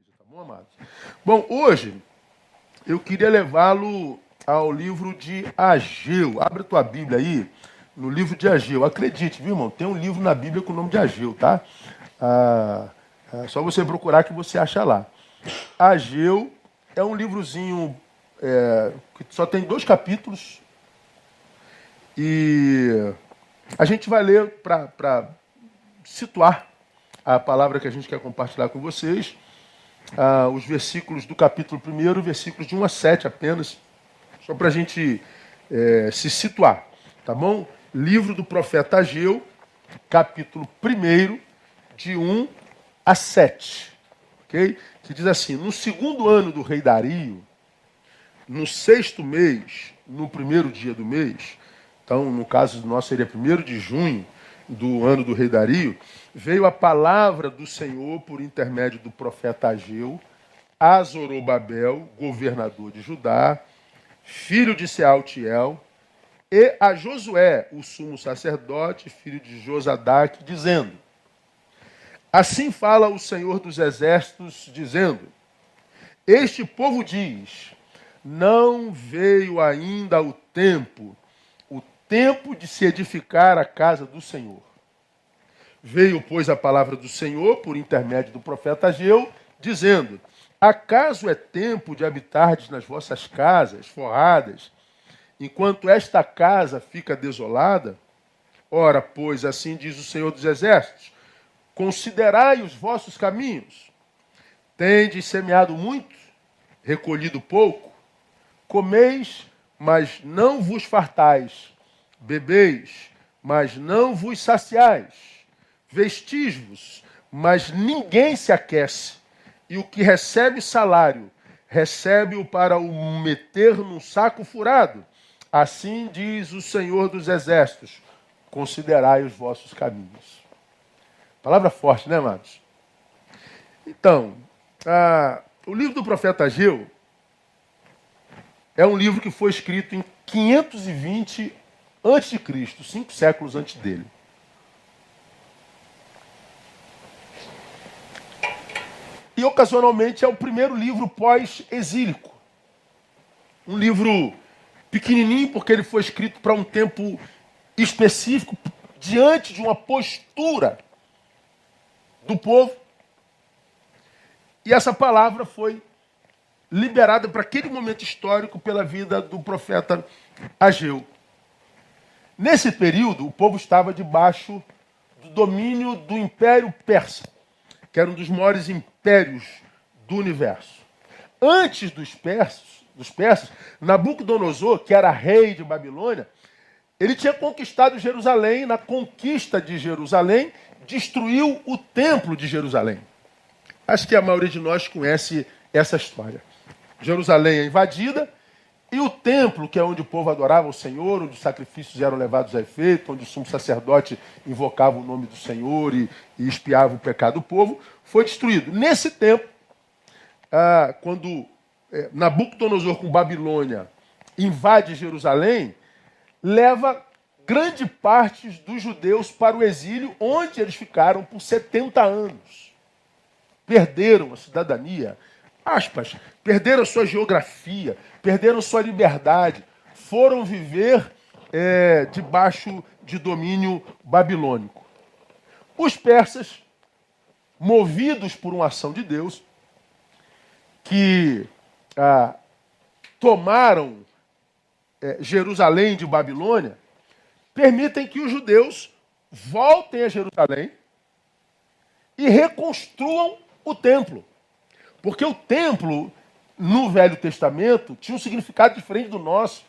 igreja, tá bom, amados? Bom, hoje eu queria levá-lo ao livro de Ageu. Abre tua Bíblia aí, no livro de Ageu. Acredite, viu, irmão? Tem um livro na Bíblia com o nome de Ageu, tá? Ah, é só você procurar que você acha lá. Ageu é um livrozinho é, que só tem dois capítulos. E a gente vai ler para situar a palavra que a gente quer compartilhar com vocês ah, os versículos do capítulo 1, versículos de 1 a 7 apenas, só para a gente é, se situar, tá bom? Livro do profeta Ageu, capítulo 1, de 1 a 7, ok? Que diz assim: No segundo ano do rei Dario, no sexto mês, no primeiro dia do mês, então no caso nosso seria 1 de junho do ano do rei Dario, veio a palavra do Senhor por intermédio do profeta Ageu a Zorobabel, governador de Judá, filho de Sealtiel, e a Josué, o sumo sacerdote, filho de Josadac, dizendo: Assim fala o Senhor dos exércitos, dizendo: Este povo diz: Não veio ainda o tempo, o tempo de se edificar a casa do Senhor. Veio, pois, a palavra do Senhor por intermédio do profeta Ageu, dizendo: Acaso é tempo de habitardes nas vossas casas, forradas, enquanto esta casa fica desolada? Ora, pois, assim diz o Senhor dos Exércitos: Considerai os vossos caminhos. Tendes semeado muito, recolhido pouco. Comeis, mas não vos fartais. Bebeis, mas não vos saciais vestis-vos, mas ninguém se aquece. E o que recebe salário, recebe-o para o meter num saco furado. Assim diz o Senhor dos Exércitos: considerai os vossos caminhos. Palavra forte, né, amados? Então, a, o livro do profeta Ageu é um livro que foi escrito em 520 a.C., cinco séculos antes dele. E ocasionalmente é o primeiro livro pós-exílico. Um livro pequenininho, porque ele foi escrito para um tempo específico, diante de uma postura do povo. E essa palavra foi liberada para aquele momento histórico pela vida do profeta Ageu. Nesse período, o povo estava debaixo do domínio do Império Persa que era um dos maiores impérios do universo. Antes dos persas, dos persas, Nabucodonosor, que era rei de Babilônia, ele tinha conquistado Jerusalém, na conquista de Jerusalém, destruiu o templo de Jerusalém. Acho que a maioria de nós conhece essa história. Jerusalém é invadida, e o templo, que é onde o povo adorava o Senhor, onde os sacrifícios eram levados a efeito, onde o sumo sacerdote invocava o nome do Senhor e, e espiava o pecado do povo, foi destruído. Nesse tempo, ah, quando é, Nabucodonosor com Babilônia invade Jerusalém, leva grande parte dos judeus para o exílio, onde eles ficaram por 70 anos. Perderam a cidadania, aspas, perderam sua geografia, perderam sua liberdade, foram viver é, debaixo de domínio babilônico. Os persas, movidos por uma ação de Deus, que ah, tomaram é, Jerusalém de Babilônia, permitem que os judeus voltem a Jerusalém e reconstruam o templo. Porque o templo, no Velho Testamento, tinha um significado diferente do nosso.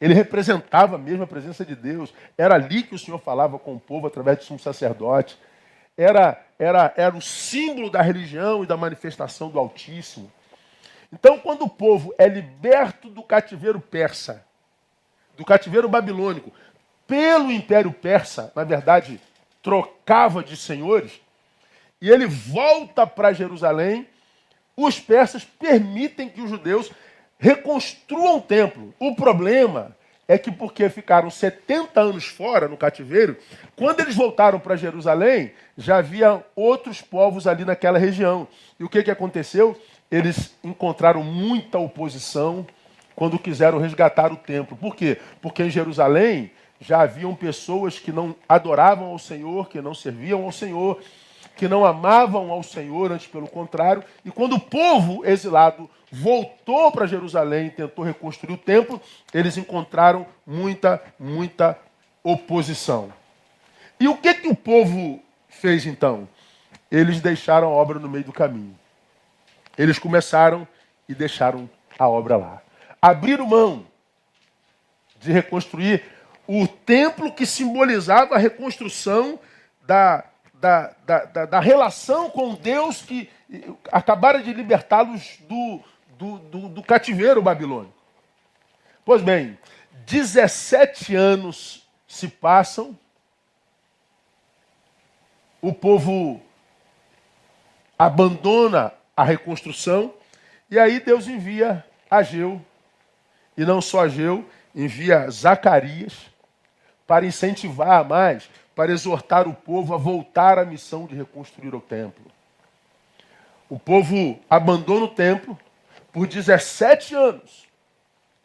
Ele representava mesmo a presença de Deus. Era ali que o Senhor falava com o povo através de sumo sacerdote. Era, era, era o símbolo da religião e da manifestação do Altíssimo. Então, quando o povo é liberto do cativeiro persa, do cativeiro babilônico, pelo Império Persa, na verdade, trocava de senhores, e ele volta para Jerusalém, os persas permitem que os judeus reconstruam o templo. O problema é que porque ficaram 70 anos fora no cativeiro, quando eles voltaram para Jerusalém, já havia outros povos ali naquela região. E o que, que aconteceu? Eles encontraram muita oposição quando quiseram resgatar o templo. Por quê? Porque em Jerusalém já haviam pessoas que não adoravam ao Senhor, que não serviam ao Senhor, que não amavam ao Senhor, antes pelo contrário. E quando o povo exilado voltou para Jerusalém e tentou reconstruir o templo, eles encontraram muita, muita oposição. E o que, que o povo fez então? Eles deixaram a obra no meio do caminho. Eles começaram e deixaram a obra lá. Abriram mão de reconstruir o templo que simbolizava a reconstrução da, da, da, da, da relação com Deus que acabara de libertá-los do, do, do, do cativeiro babilônico. Pois bem, 17 anos se passam, o povo abandona a reconstrução, e aí Deus envia Ageu, e não só Ageu, envia Zacarias para incentivar mais, para exortar o povo a voltar à missão de reconstruir o templo. O povo abandona o templo por 17 anos.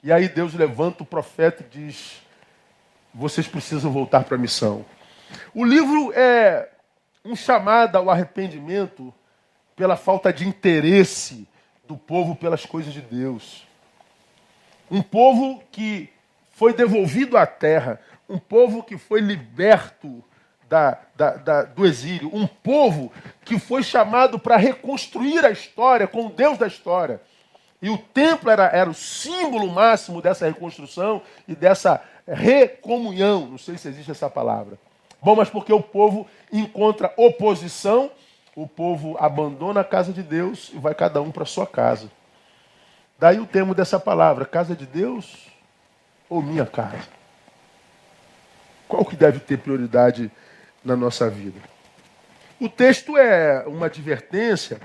E aí Deus levanta o profeta e diz: vocês precisam voltar para a missão. O livro é um chamado ao arrependimento pela falta de interesse do povo pelas coisas de Deus. Um povo que foi devolvido à terra, um povo que foi liberto da, da, da, do exílio, um povo que foi chamado para reconstruir a história com o Deus da história. E o templo era, era o símbolo máximo dessa reconstrução e dessa recomunhão. Não sei se existe essa palavra. Bom, mas porque o povo encontra oposição, o povo abandona a casa de Deus e vai cada um para sua casa. Daí o termo dessa palavra, casa de Deus ou minha casa? Qual que deve ter prioridade na nossa vida? O texto é uma advertência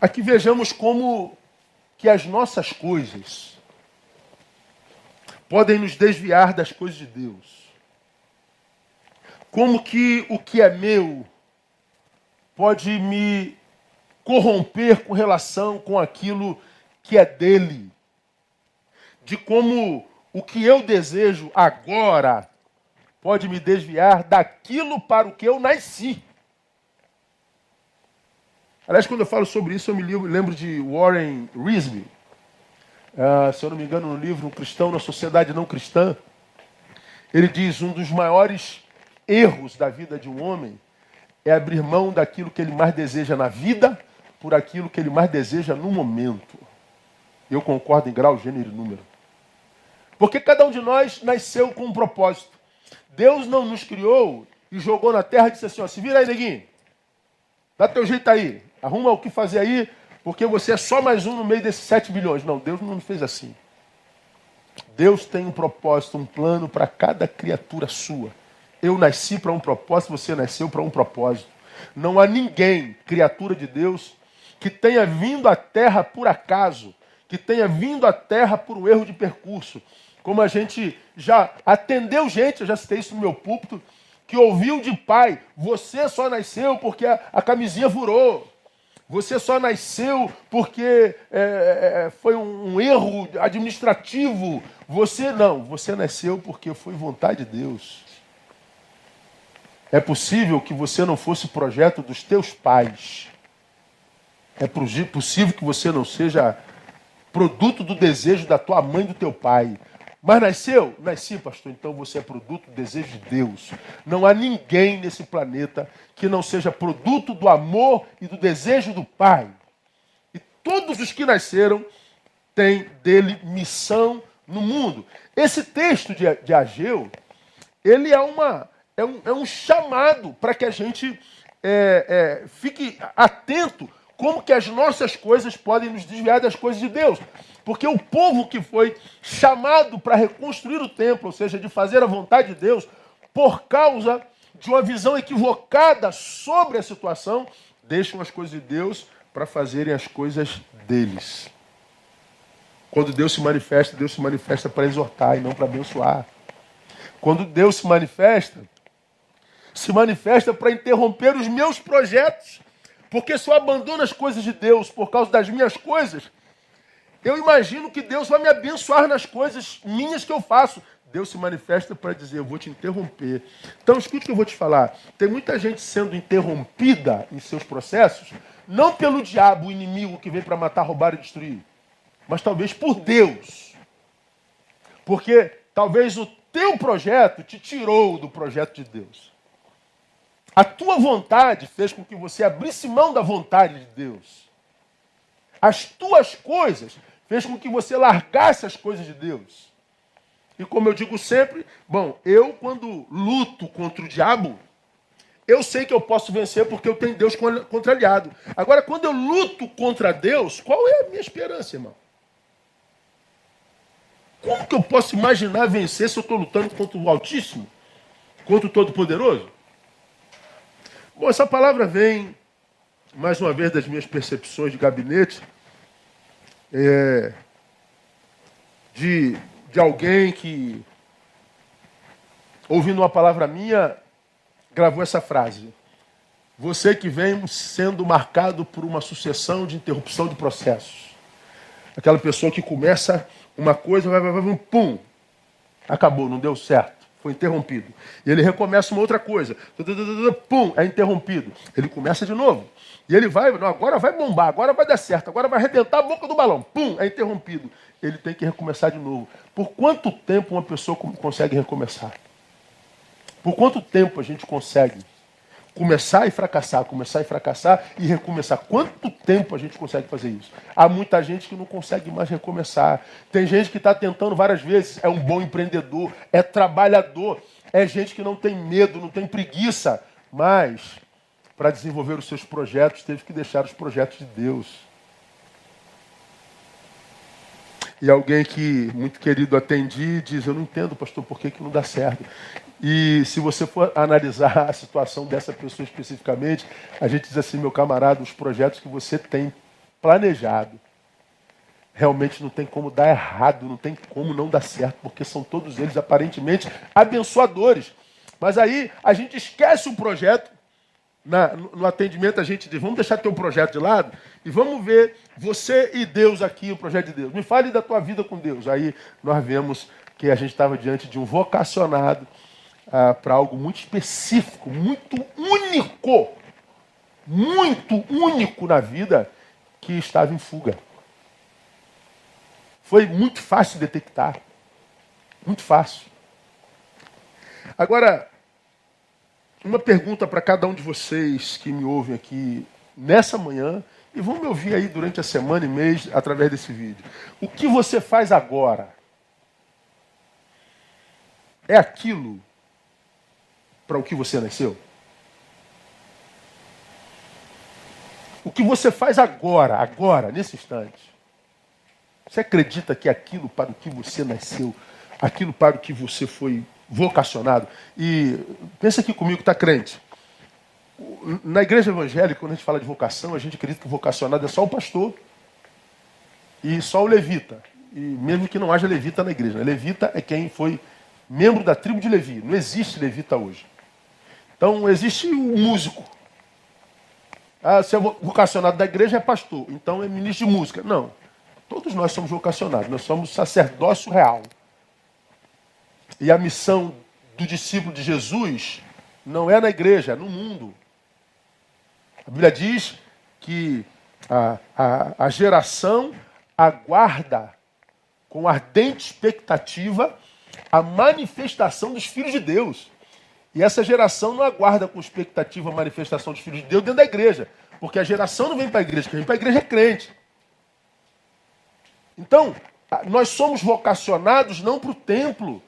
Aqui vejamos como que as nossas coisas podem nos desviar das coisas de Deus. Como que o que é meu pode me corromper com relação com aquilo que é dele. De como o que eu desejo agora pode me desviar daquilo para o que eu nasci. Aliás, quando eu falo sobre isso, eu me lembro de Warren Risby. Uh, se eu não me engano, no livro Um Cristão na Sociedade Não Cristã. Ele diz: um dos maiores erros da vida de um homem é abrir mão daquilo que ele mais deseja na vida por aquilo que ele mais deseja no momento. Eu concordo em grau, gênero e número. Porque cada um de nós nasceu com um propósito. Deus não nos criou e jogou na terra e disse assim: ó, se vira aí, neguinho. Dá teu jeito aí. Arruma o que fazer aí, porque você é só mais um no meio desses 7 bilhões. Não, Deus não fez assim. Deus tem um propósito, um plano para cada criatura sua. Eu nasci para um propósito, você nasceu para um propósito. Não há ninguém, criatura de Deus, que tenha vindo à terra por acaso, que tenha vindo à terra por um erro de percurso. Como a gente já atendeu gente, eu já citei isso no meu púlpito, que ouviu de pai: você só nasceu porque a, a camisinha furou. Você só nasceu porque é, é, é, foi um erro administrativo. Você não, você nasceu porque foi vontade de Deus. É possível que você não fosse projeto dos teus pais. É possível que você não seja produto do desejo da tua mãe e do teu pai. Mas nasceu? Nasci, pastor. Então você é produto do desejo de Deus. Não há ninguém nesse planeta que não seja produto do amor e do desejo do Pai. E todos os que nasceram têm dele missão no mundo. Esse texto de, de Ageu, ele é, uma, é, um, é um chamado para que a gente é, é, fique atento como que as nossas coisas podem nos desviar das coisas de Deus. Porque o povo que foi chamado para reconstruir o templo, ou seja, de fazer a vontade de Deus, por causa de uma visão equivocada sobre a situação, deixam as coisas de Deus para fazerem as coisas deles. Quando Deus se manifesta, Deus se manifesta para exortar e não para abençoar. Quando Deus se manifesta, se manifesta para interromper os meus projetos. Porque se eu abandono as coisas de Deus por causa das minhas coisas, eu imagino que Deus vai me abençoar nas coisas minhas que eu faço. Deus se manifesta para dizer: Eu vou te interromper. Então, escute o que eu vou te falar. Tem muita gente sendo interrompida em seus processos, não pelo diabo, o inimigo que vem para matar, roubar e destruir, mas talvez por Deus. Porque talvez o teu projeto te tirou do projeto de Deus. A tua vontade fez com que você abrisse mão da vontade de Deus. As tuas coisas fez com que você largasse as coisas de Deus. E como eu digo sempre, bom, eu quando luto contra o diabo, eu sei que eu posso vencer porque eu tenho Deus contra aliado. Agora, quando eu luto contra Deus, qual é a minha esperança, irmão? Como que eu posso imaginar vencer se eu estou lutando contra o Altíssimo? Contra o Todo-Poderoso? Bom, essa palavra vem, mais uma vez, das minhas percepções de gabinete, é, de, de alguém que, ouvindo uma palavra minha, gravou essa frase. Você que vem sendo marcado por uma sucessão de interrupção de processos. Aquela pessoa que começa uma coisa, vai, vai, vai, pum, acabou, não deu certo. Foi interrompido. E ele recomeça uma outra coisa. Pum, é interrompido. Ele começa de novo. E ele vai, não, agora vai bombar, agora vai dar certo, agora vai arrebentar a boca do balão. Pum, é interrompido. Ele tem que recomeçar de novo. Por quanto tempo uma pessoa consegue recomeçar? Por quanto tempo a gente consegue começar e fracassar, começar e fracassar e recomeçar. Quanto tempo a gente consegue fazer isso? Há muita gente que não consegue mais recomeçar. Tem gente que está tentando várias vezes, é um bom empreendedor, é trabalhador, é gente que não tem medo, não tem preguiça, mas para desenvolver os seus projetos teve que deixar os projetos de Deus. E alguém que, muito querido, atendi, diz: Eu não entendo, pastor, por que, que não dá certo. E se você for analisar a situação dessa pessoa especificamente, a gente diz assim, meu camarada, os projetos que você tem planejado, realmente não tem como dar errado, não tem como não dar certo, porque são todos eles aparentemente abençoadores. Mas aí a gente esquece o projeto, na, no atendimento a gente diz, vamos deixar teu projeto de lado e vamos ver você e Deus aqui, o projeto de Deus. Me fale da tua vida com Deus. Aí nós vemos que a gente estava diante de um vocacionado, ah, para algo muito específico, muito único, muito único na vida, que estava em fuga. Foi muito fácil detectar. Muito fácil. Agora, uma pergunta para cada um de vocês que me ouvem aqui nessa manhã e vão me ouvir aí durante a semana e mês através desse vídeo. O que você faz agora? É aquilo para o que você nasceu? O que você faz agora, agora, nesse instante? Você acredita que aquilo para o que você nasceu, aquilo para o que você foi vocacionado? E pensa aqui comigo, está crente. Na igreja evangélica, quando a gente fala de vocação, a gente acredita que vocacionado é só o pastor e só o levita. E mesmo que não haja levita na igreja. Né? Levita é quem foi membro da tribo de Levi. Não existe levita hoje. Então, existe o músico. Ah, se é vocacionado da igreja, é pastor. Então, é ministro de música. Não. Todos nós somos vocacionados. Nós somos sacerdócio real. E a missão do discípulo de Jesus não é na igreja, é no mundo. A Bíblia diz que a, a, a geração aguarda com ardente expectativa a manifestação dos filhos de Deus. E essa geração não aguarda com expectativa a manifestação dos filhos de Deus dentro da igreja. Porque a geração não vem para a igreja, quem vem para a igreja é crente. Então, nós somos vocacionados não para o templo.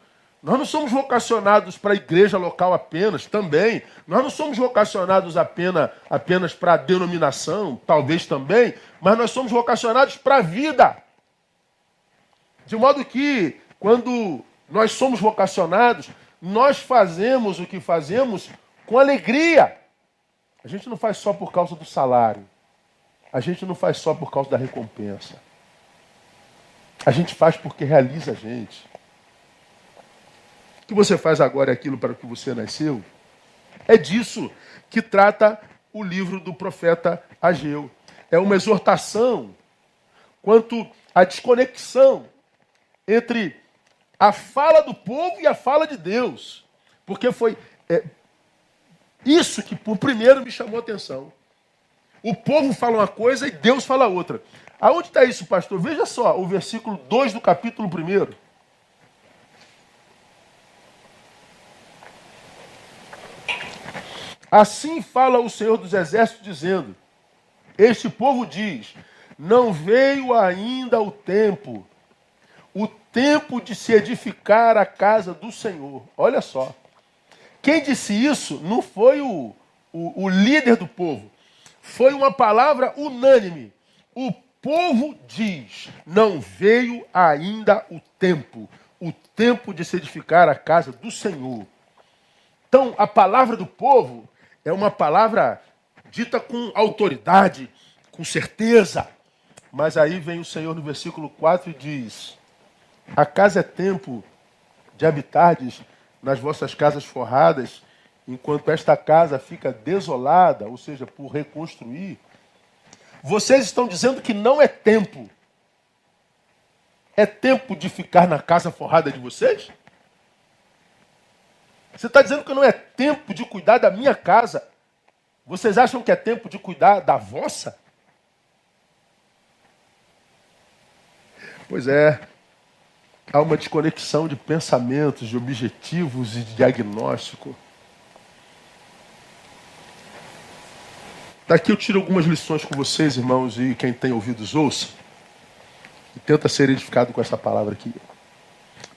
Nós não somos vocacionados para a igreja local apenas, também. Nós não somos vocacionados apenas, apenas para a denominação, talvez também, mas nós somos vocacionados para a vida. De modo que, quando nós somos vocacionados, nós fazemos o que fazemos com alegria. A gente não faz só por causa do salário. A gente não faz só por causa da recompensa. A gente faz porque realiza a gente. Que você faz agora é aquilo para que você nasceu. É disso que trata o livro do profeta Ageu. É uma exortação quanto à desconexão entre a fala do povo e a fala de Deus. Porque foi é, isso que, por primeiro, me chamou a atenção. O povo fala uma coisa e Deus fala outra. Aonde está isso, pastor? Veja só o versículo 2 do capítulo 1. Assim fala o Senhor dos Exércitos, dizendo: Este povo diz: Não veio ainda o tempo, o tempo de se edificar a casa do Senhor. Olha só. Quem disse isso não foi o, o, o líder do povo, foi uma palavra unânime. O povo diz: não veio ainda o tempo, o tempo de se edificar a casa do Senhor. Então, a palavra do povo é uma palavra dita com autoridade, com certeza. Mas aí vem o Senhor no versículo 4 e diz: Acaso é tempo de habitardes nas vossas casas forradas, enquanto esta casa fica desolada, ou seja, por reconstruir? Vocês estão dizendo que não é tempo. É tempo de ficar na casa forrada de vocês? Você está dizendo que não é tempo de cuidar da minha casa? Vocês acham que é tempo de cuidar da vossa? Pois é, há uma desconexão de pensamentos, de objetivos e de diagnóstico. Daqui eu tiro algumas lições com vocês, irmãos, e quem tem ouvidos ouça. E tenta ser edificado com essa palavra aqui.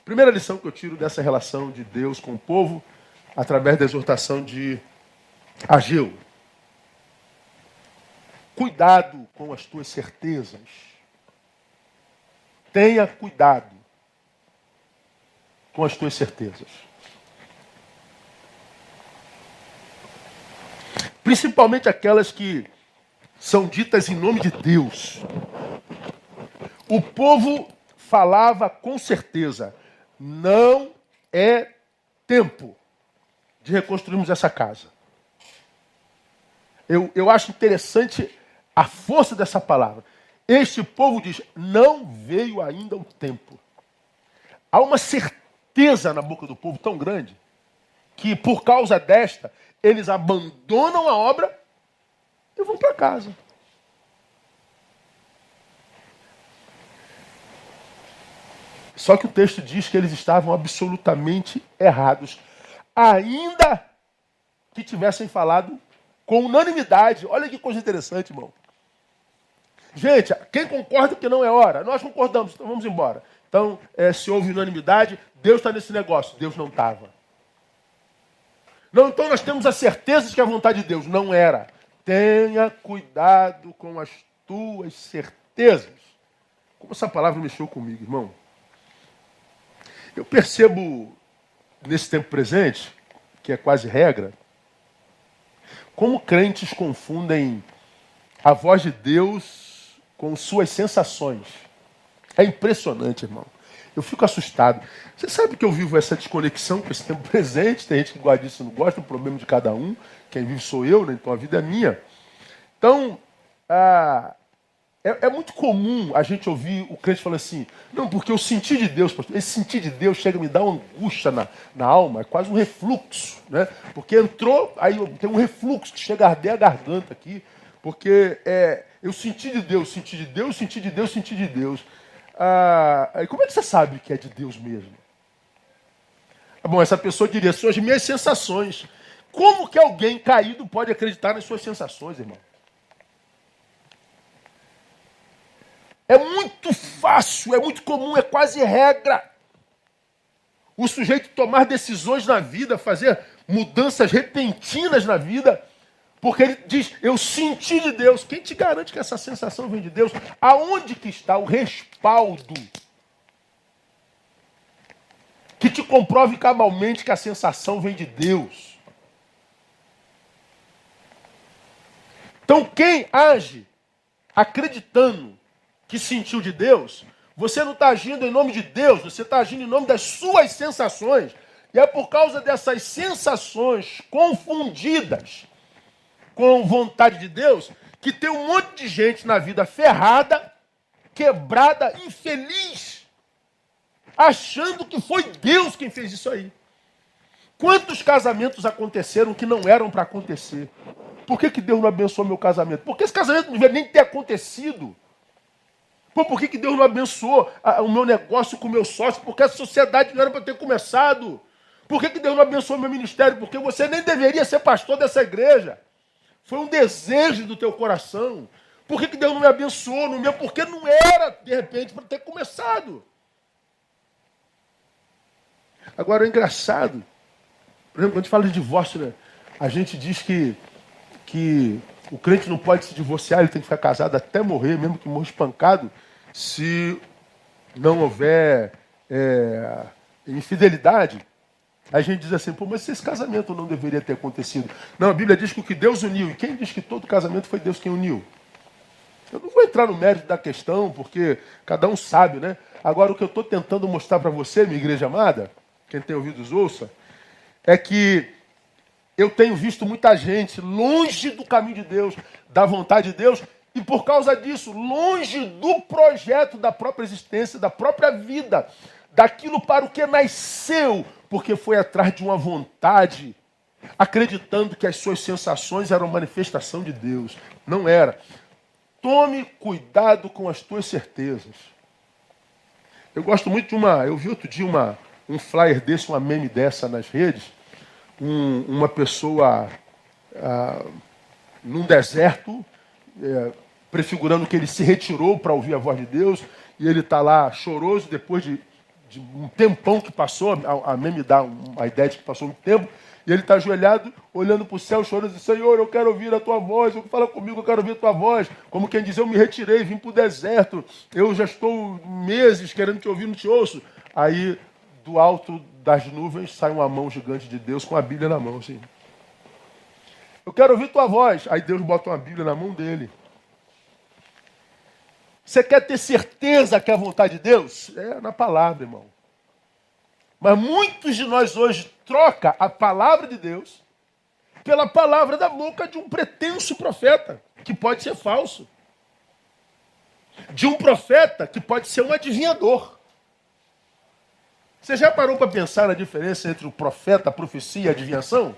Primeira lição que eu tiro dessa relação de Deus com o povo, através da exortação de Ageu. Cuidado com as tuas certezas. Tenha cuidado com as tuas certezas. principalmente aquelas que são ditas em nome de Deus. O povo falava com certeza: não é tempo de reconstruirmos essa casa. Eu, eu acho interessante a força dessa palavra. Este povo diz: não veio ainda o tempo. Há uma certeza na boca do povo tão grande que, por causa desta, eles abandonam a obra e vão para casa. Só que o texto diz que eles estavam absolutamente errados, ainda que tivessem falado com unanimidade. Olha que coisa interessante, irmão. Gente, quem concorda que não é hora? Nós concordamos, então vamos embora. Então, é, se houve unanimidade, Deus está nesse negócio. Deus não estava. Não, então nós temos a certeza de que a vontade de Deus não era. Tenha cuidado com as tuas certezas. Como essa palavra mexeu comigo, irmão. Eu percebo nesse tempo presente, que é quase regra, como crentes confundem a voz de Deus com suas sensações. É impressionante, irmão. Eu fico assustado. Você sabe que eu vivo essa desconexão com esse tempo presente. Tem gente que gosta disso não gosta, é um problema de cada um. Quem vive sou eu, né? então a vida é minha. Então, ah, é, é, muito comum a gente ouvir o crente falar assim: não, porque eu senti de Deus, pastor. Esse sentir de Deus chega a me dar uma angústia na, na alma, é quase um refluxo, né? Porque entrou, aí tem um refluxo que chega a arder a garganta aqui, porque é, eu senti de Deus, senti de Deus, senti de Deus, senti de Deus. Ah, como é que você sabe que é de Deus mesmo? Ah, bom, essa pessoa diria, são as minhas sensações. Como que alguém caído pode acreditar nas suas sensações, irmão? É muito fácil, é muito comum, é quase regra. O sujeito tomar decisões na vida, fazer mudanças repentinas na vida, porque ele diz, eu senti de Deus. Quem te garante que essa sensação vem de Deus? Aonde que está o respaldo? Que te comprove cabalmente que a sensação vem de Deus. Então quem age acreditando que sentiu de Deus, você não está agindo em nome de Deus, você está agindo em nome das suas sensações. E é por causa dessas sensações confundidas com vontade de Deus que tem um monte de gente na vida ferrada, quebrada, infeliz, achando que foi Deus quem fez isso aí. Quantos casamentos aconteceram que não eram para acontecer? Por que, que Deus não abençoou meu casamento? Porque esse casamento não devia nem ter acontecido. Pô, por que, que Deus não abençoou a, o meu negócio com o meu sócio? Porque a sociedade não era para ter começado. Por que, que Deus não abençoou meu ministério? Porque você nem deveria ser pastor dessa igreja. Foi um desejo do teu coração. Por que, que Deus não me abençoou no meu? Porque não era, de repente, para ter começado. Agora, é engraçado por exemplo, quando a gente fala de divórcio, né, a gente diz que, que o crente não pode se divorciar, ele tem que ficar casado até morrer, mesmo que morra espancado, se não houver é, infidelidade. A gente diz assim, pô, mas esse casamento não deveria ter acontecido. Não, a Bíblia diz que o que Deus uniu, e quem diz que todo casamento foi Deus quem uniu? Eu não vou entrar no mérito da questão, porque cada um sabe, né? Agora, o que eu estou tentando mostrar para você, minha igreja amada, quem tem ouvidos ouça, é que eu tenho visto muita gente longe do caminho de Deus, da vontade de Deus, e por causa disso, longe do projeto da própria existência, da própria vida, daquilo para o que nasceu, porque foi atrás de uma vontade, acreditando que as suas sensações eram manifestação de Deus. Não era. Tome cuidado com as tuas certezas. Eu gosto muito de uma. Eu vi outro dia uma, um flyer desse, uma meme dessa nas redes um, uma pessoa ah, num deserto, é, prefigurando que ele se retirou para ouvir a voz de Deus, e ele está lá choroso depois de, de, um tempão que passou, a, a me dá uma ideia de que passou um tempo, e ele está ajoelhado, olhando para o céu, chorando, dizendo, Senhor, eu quero ouvir a tua voz, fala comigo, eu quero ouvir a tua voz. Como quem diz, eu me retirei, vim para o deserto, eu já estou meses querendo te ouvir, não te ouço. Aí, do alto das nuvens sai uma mão gigante de Deus com a Bíblia na mão, assim. Eu quero ouvir tua voz. Aí Deus bota uma Bíblia na mão dele. Você quer ter certeza que é a vontade de Deus? É na palavra, irmão. Mas muitos de nós hoje troca a palavra de Deus pela palavra da boca de um pretenso profeta, que pode ser falso. De um profeta que pode ser um adivinhador. Você já parou para pensar na diferença entre o profeta, a profecia e a adivinhação?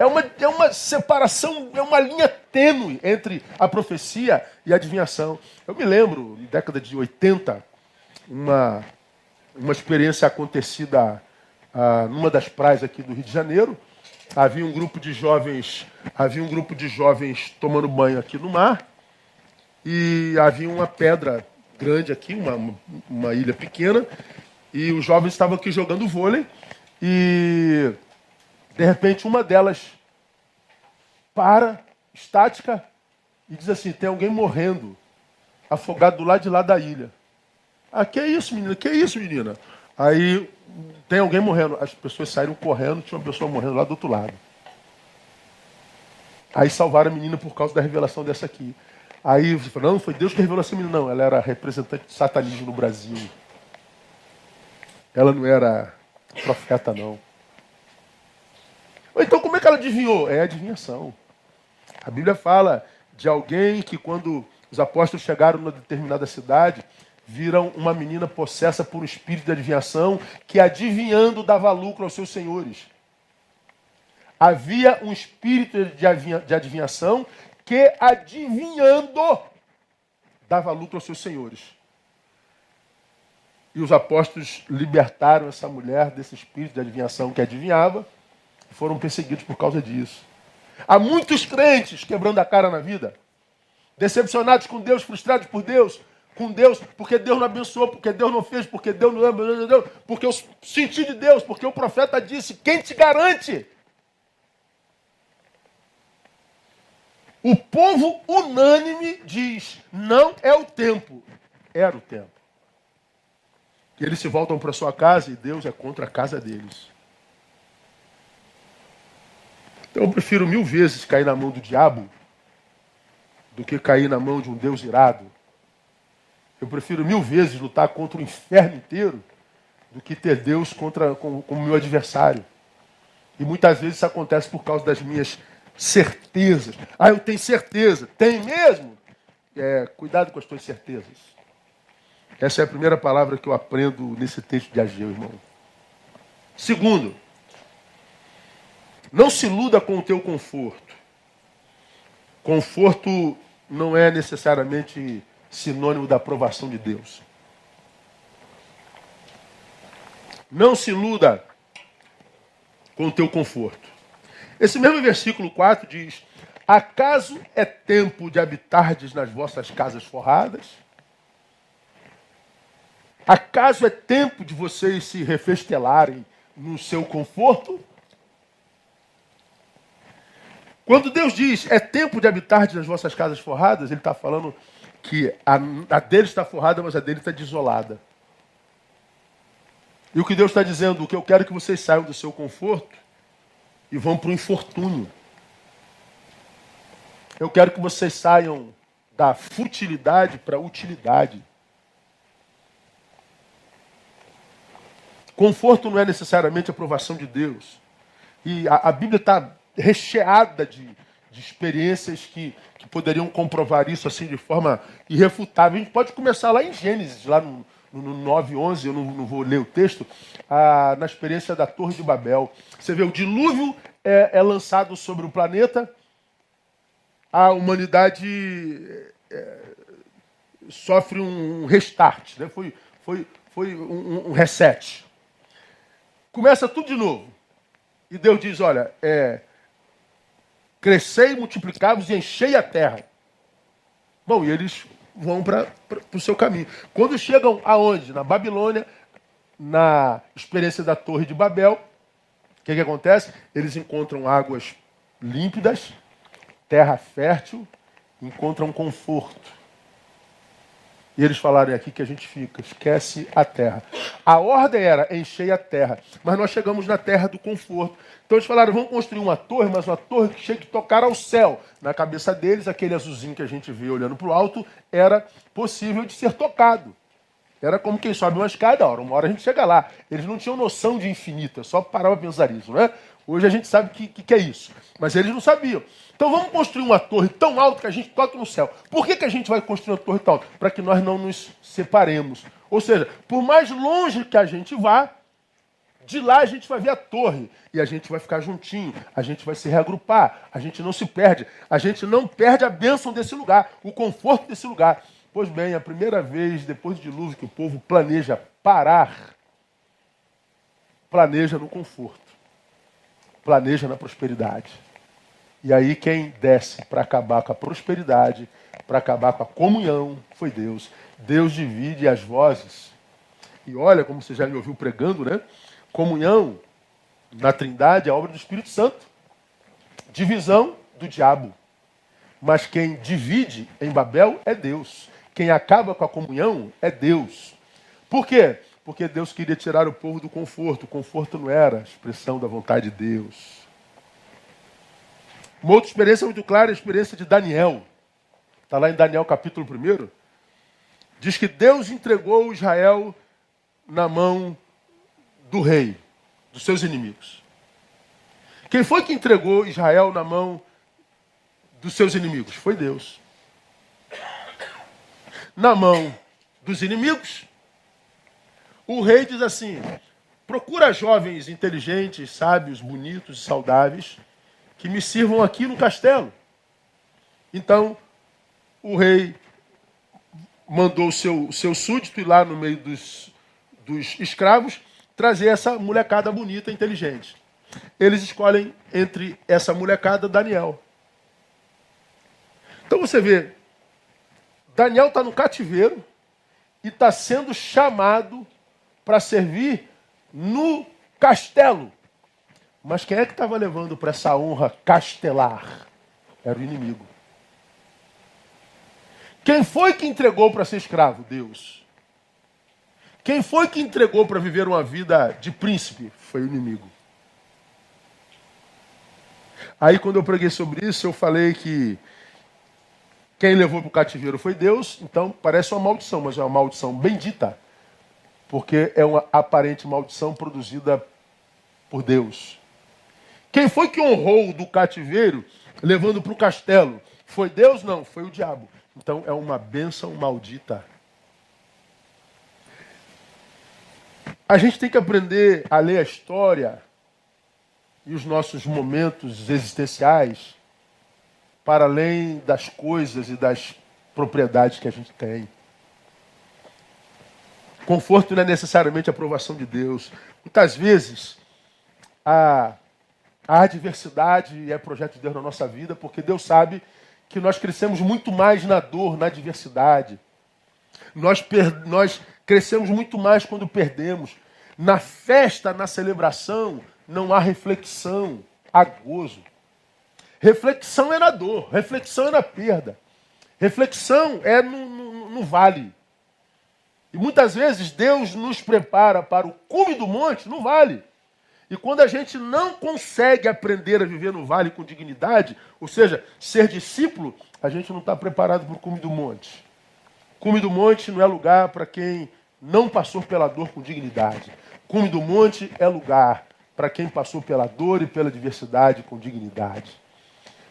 É uma, é uma separação, é uma linha tênue entre a profecia e a adivinhação. Eu me lembro, na década de 80, uma, uma experiência acontecida ah, numa das praias aqui do Rio de Janeiro. Havia um grupo de jovens, havia um grupo de jovens tomando banho aqui no mar e havia uma pedra grande aqui, uma, uma ilha pequena, e os jovens estavam aqui jogando vôlei e de repente uma delas para, estática, e diz assim: tem alguém morrendo, afogado do lado de lá da ilha. Ah, que isso, menina? Que isso, menina? Aí tem alguém morrendo. As pessoas saíram correndo, tinha uma pessoa morrendo lá do outro lado. Aí salvaram a menina por causa da revelação dessa aqui. Aí não, foi Deus que revelou essa menina. Não, ela era representante de satanismo no Brasil. Ela não era profeta, não. Então, como é que ela adivinhou? É adivinhação. A Bíblia fala de alguém que, quando os apóstolos chegaram numa determinada cidade, viram uma menina possessa por um espírito de adivinhação que, adivinhando, dava lucro aos seus senhores. Havia um espírito de adivinhação que, adivinhando, dava lucro aos seus senhores. E os apóstolos libertaram essa mulher desse espírito de adivinhação que adivinhava foram perseguidos por causa disso. Há muitos crentes quebrando a cara na vida, decepcionados com Deus, frustrados por Deus, com Deus, porque Deus não abençoou, porque Deus não fez, porque Deus não Deus, porque eu senti de Deus, porque o profeta disse: quem te garante? O povo unânime diz: não é o tempo, era o tempo. E eles se voltam para sua casa e Deus é contra a casa deles. Então eu prefiro mil vezes cair na mão do diabo do que cair na mão de um Deus irado. Eu prefiro mil vezes lutar contra o inferno inteiro do que ter Deus contra, como, como meu adversário. E muitas vezes isso acontece por causa das minhas certezas. Ah, eu tenho certeza. Tem mesmo? É, cuidado com as tuas certezas. Essa é a primeira palavra que eu aprendo nesse texto de Ageu, irmão. Segundo, não se iluda com o teu conforto. Conforto não é necessariamente sinônimo da aprovação de Deus. Não se iluda com o teu conforto. Esse mesmo versículo 4 diz: Acaso é tempo de habitardes nas vossas casas forradas? Acaso é tempo de vocês se refestelarem no seu conforto? Quando Deus diz é tempo de habitar nas vossas casas forradas, Ele está falando que a, a dele está forrada, mas a dele está desolada. E o que Deus está dizendo, o que eu quero é que vocês saiam do seu conforto e vão para o infortúnio. Eu quero que vocês saiam da futilidade para a utilidade. Conforto não é necessariamente aprovação de Deus. E a, a Bíblia está recheada de, de experiências que, que poderiam comprovar isso assim de forma irrefutável. A gente pode começar lá em Gênesis, lá no, no 9, 11, eu não, não vou ler o texto, na experiência da Torre de Babel. Você vê, o dilúvio é, é lançado sobre o planeta, a humanidade é, sofre um restart, né? foi, foi, foi um, um, reset. Começa tudo de novo. E Deus diz: olha, é, crescei, multiplicavos e enchei a terra. Bom, e eles vão para o seu caminho. Quando chegam aonde? Na Babilônia, na experiência da Torre de Babel, o que, que acontece? Eles encontram águas límpidas, terra fértil, encontram conforto. E eles falaram é aqui que a gente fica, esquece a terra. A ordem era encher a terra, mas nós chegamos na terra do conforto. Então eles falaram, vamos construir uma torre, mas uma torre que chegue a tocar ao céu. Na cabeça deles, aquele azulzinho que a gente vê olhando para o alto era possível de ser tocado. Era como quem sobe uma escada, uma hora a gente chega lá. Eles não tinham noção de infinita, só parava a pensar isso, né? Hoje a gente sabe o que, que, que, é isso. Mas eles não sabiam. Então vamos construir uma torre tão alta que a gente toque no céu. Por que, que a gente vai construir uma torre tão alta? Para que nós não nos separemos. Ou seja, por mais longe que a gente vá, de lá a gente vai ver a torre. E a gente vai ficar juntinho. A gente vai se reagrupar. A gente não se perde. A gente não perde a bênção desse lugar, o conforto desse lugar. Pois bem, a primeira vez depois do dilúvio que o povo planeja parar, planeja no conforto, planeja na prosperidade. E aí quem desce para acabar com a prosperidade, para acabar com a comunhão, foi Deus. Deus divide as vozes. E olha, como você já me ouviu pregando, né? Comunhão na Trindade é obra do Espírito Santo. Divisão do diabo. Mas quem divide em Babel é Deus. Quem acaba com a comunhão é Deus. Por quê? Porque Deus queria tirar o povo do conforto. O conforto não era a expressão da vontade de Deus. Uma outra experiência muito clara é a experiência de Daniel. Está lá em Daniel capítulo 1. Diz que Deus entregou Israel na mão do rei, dos seus inimigos. Quem foi que entregou Israel na mão dos seus inimigos? Foi Deus na mão dos inimigos, o rei diz assim: procura jovens inteligentes, sábios, bonitos e saudáveis que me sirvam aqui no castelo. Então, o rei mandou o seu, seu súdito ir lá no meio dos, dos escravos trazer essa molecada bonita, inteligente. Eles escolhem entre essa molecada Daniel. Então você vê, Daniel está no cativeiro e está sendo chamado para servir no castelo. Mas quem é que estava levando para essa honra castelar? Era o inimigo. Quem foi que entregou para ser escravo? Deus. Quem foi que entregou para viver uma vida de príncipe? Foi o inimigo. Aí, quando eu preguei sobre isso, eu falei que Quem levou para o cativeiro foi Deus, então parece uma maldição, mas é uma maldição bendita, porque é uma aparente maldição produzida por Deus. Quem foi que honrou do cativeiro, levando para o castelo? Foi Deus? Não, foi o diabo. Então é uma bênção maldita. A gente tem que aprender a ler a história e os nossos momentos existenciais para além das coisas e das propriedades que a gente tem. Conforto não é necessariamente a aprovação de Deus. Muitas vezes a, a adversidade é projeto de Deus na nossa vida, porque Deus sabe que nós crescemos muito mais na dor, na adversidade. Nós, per, nós crescemos muito mais quando perdemos. Na festa, na celebração, não há reflexão, há gozo. Reflexão é na dor, reflexão é na perda. Reflexão é no, no, no vale. E muitas vezes Deus nos prepara para o cume do monte no vale. E quando a gente não consegue aprender a viver no vale com dignidade, ou seja, ser discípulo, a gente não está preparado para o cume do monte. Cume do monte não é lugar para quem não passou pela dor com dignidade. Cume do monte é lugar para quem passou pela dor e pela diversidade com dignidade.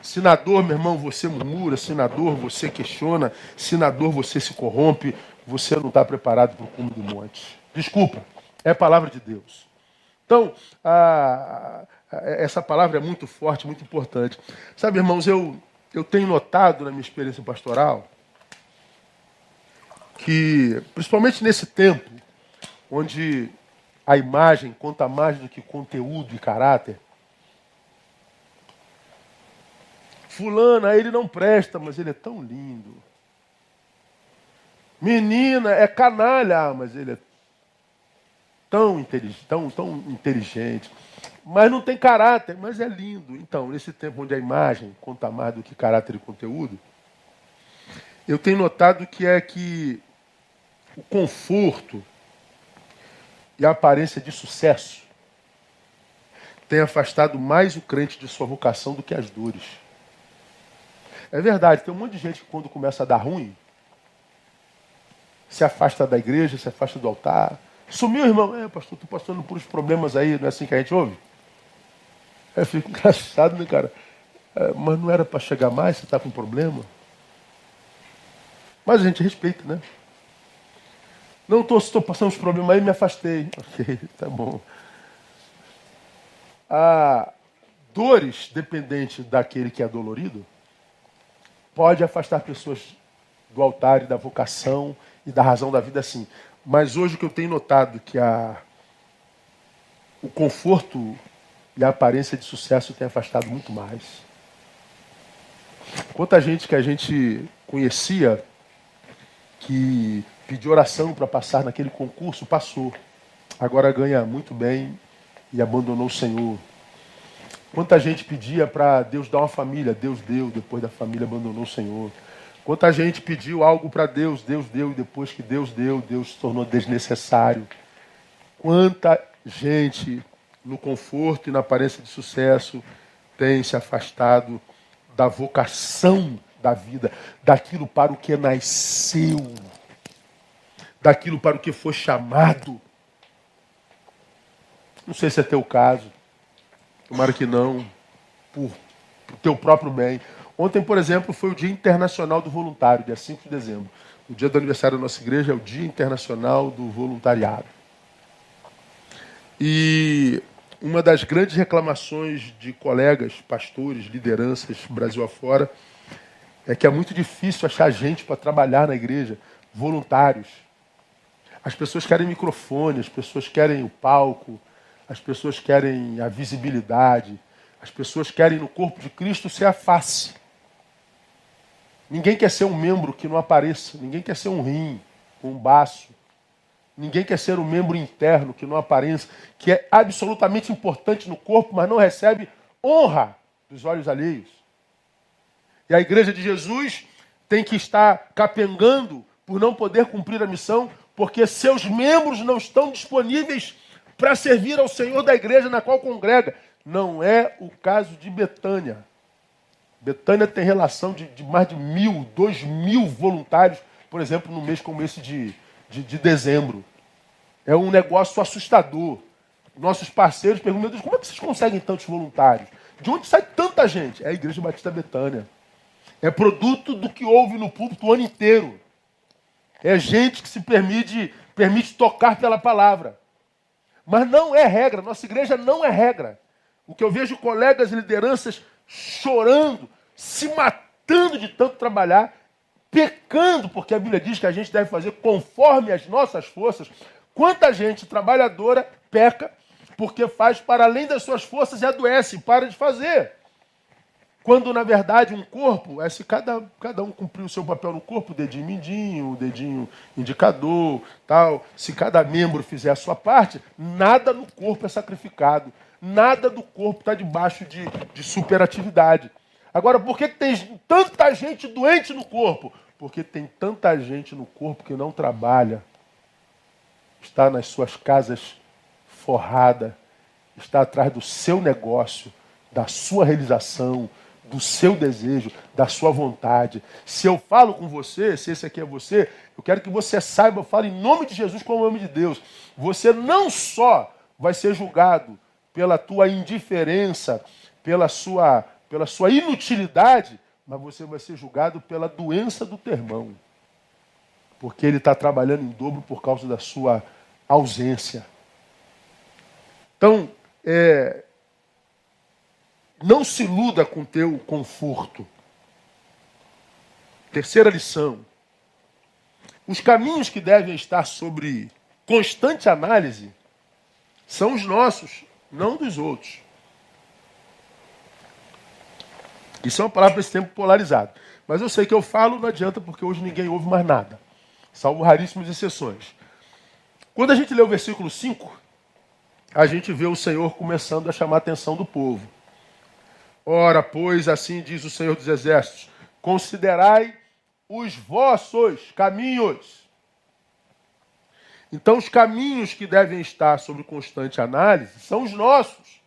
Senador, meu irmão, você murmura, senador, você questiona, senador, você se corrompe, você não está preparado para o cume do monte. Desculpa, é a palavra de Deus. Então, a, a, essa palavra é muito forte, muito importante. Sabe, irmãos, eu, eu tenho notado na minha experiência pastoral que, principalmente nesse tempo, onde a imagem conta mais do que conteúdo e caráter, Fulana, ele não presta, mas ele é tão lindo. Menina, é canalha, ah, mas ele é tão inteligente, tão, tão inteligente. Mas não tem caráter, mas é lindo. Então, nesse tempo onde a imagem conta mais do que caráter e conteúdo, eu tenho notado que é que o conforto e a aparência de sucesso tem afastado mais o crente de sua vocação do que as dores. É verdade, tem um monte de gente que quando começa a dar ruim, se afasta da igreja, se afasta do altar. Sumiu, irmão? É, pastor, estou passando por uns problemas aí, não é assim que a gente ouve? É, fico engraçado, né, cara? É, mas não era para chegar mais, você está com problema? Mas a gente respeita, né? Não estou passando os problemas aí, me afastei. Ok, tá bom. Ah, dores dependentes daquele que é dolorido pode afastar pessoas do altar e da vocação e da razão da vida, sim. Mas hoje o que eu tenho notado que a, o conforto e a aparência de sucesso tem afastado muito mais. Quanta gente que a gente conhecia que pediu oração para passar naquele concurso, passou. Agora ganha muito bem e abandonou o Senhor. Quanta gente pedia para Deus dar uma família, Deus deu, depois da família abandonou o Senhor. Quanta gente pediu algo para Deus, Deus deu, e depois que Deus deu, Deus se tornou desnecessário. Quanta gente no conforto e na aparência de sucesso tem se afastado da vocação da vida, daquilo para o que nasceu, daquilo para o que foi chamado. Não sei se é teu caso. Tomara que não, por, por teu próprio bem. Ontem, por exemplo, foi o Dia Internacional do Voluntário, dia 5 de dezembro. O dia do aniversário da nossa igreja é o Dia Internacional do Voluntariado. E uma das grandes reclamações de colegas, pastores, lideranças, Brasil afora, é que é muito difícil achar gente para trabalhar na igreja, voluntários. As pessoas querem microfone, as pessoas querem o palco, as pessoas querem a visibilidade, as pessoas querem no corpo de Cristo ser a face. Ninguém quer ser um membro que não apareça, ninguém quer ser um rim, um baço. Ninguém quer ser um membro interno que não apareça, que é absolutamente importante no corpo, mas não recebe honra dos olhos alheios. E a igreja de Jesus tem que estar capengando por não poder cumprir a missão, porque seus membros não estão disponíveis para servir ao Senhor da igreja na qual congrega. Não é o caso de Betânia. Betânia tem relação de, de, mais de mil, dois mil voluntários, por exemplo, no mês como esse de, de, de dezembro. É um negócio assustador. Nossos parceiros perguntam, meu Deus, como é que vocês conseguem tantos voluntários? De onde sai tanta gente? É a Igreja Batista Betânia. É produto do que houve no púlpito o ano inteiro. É gente que se permite, permite tocar pela palavra. Mas não é regra, nossa igreja não é regra. O que eu vejo colegas e lideranças chorando, se matando de tanto trabalhar, pecando, porque a Bíblia diz que a gente deve fazer conforme as nossas forças. Quanta gente trabalhadora peca porque faz para além das suas forças e adoece, para de fazer. Quando, na verdade, um corpo é se cada, cada um cumprir o seu papel no corpo, dedinho mindinho, dedinho indicador, tal. Se cada membro fizer a sua parte, nada no corpo é sacrificado. Nada do corpo está debaixo de, de superatividade. Agora, por que tem tanta gente doente no corpo? Porque tem tanta gente no corpo que não trabalha, está nas suas casas forrada, está atrás do seu negócio, da sua realização, do seu desejo, da sua vontade. Se eu falo com você, se esse aqui é você, eu quero que você saiba, eu falo em nome de Jesus como nome de Deus. Você não só vai ser julgado pela tua indiferença, pela sua, pela sua inutilidade, mas você vai ser julgado pela doença do teu irmão. Porque ele está trabalhando em dobro por causa da sua ausência. Então, é, não se iluda com teu conforto. Terceira lição. Os caminhos que devem estar sobre constante análise são os nossos, não dos outros. Isso é uma palavra para esse tempo polarizado. Mas eu sei que eu falo, não adianta, porque hoje ninguém ouve mais nada. Salvo raríssimas exceções. Quando a gente lê o versículo 5, a gente vê o Senhor começando a chamar a atenção do povo. Ora, pois, assim diz o Senhor dos Exércitos: considerai os vossos caminhos. Então, os caminhos que devem estar sob constante análise são os nossos,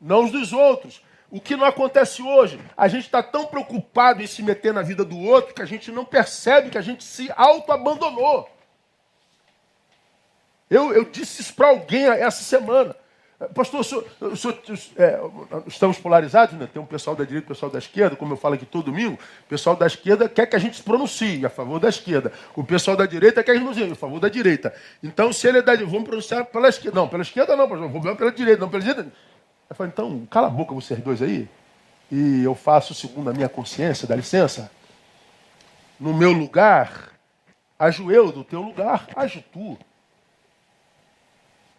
não os dos outros. O que não acontece hoje? A gente está tão preocupado em se meter na vida do outro que a gente não percebe que a gente se auto-abandonou. Eu, eu disse isso para alguém essa semana. Pastor, o senhor, o senhor, é, estamos polarizados, né? Tem um pessoal da direita e um pessoal da esquerda, como eu falo aqui todo domingo. O pessoal da esquerda quer que a gente se pronuncie a favor da esquerda. O pessoal da direita quer que a gente pronuncie a favor da direita. Então, se ele é da direita, vamos pronunciar pela esquerda. Não, pela esquerda não, pastor. Vamos pela direita, não pela direita. Eu falei, então, cala a boca vocês dois aí. E eu faço segundo a minha consciência, dá licença. No meu lugar, ajo eu, do teu lugar, age tu.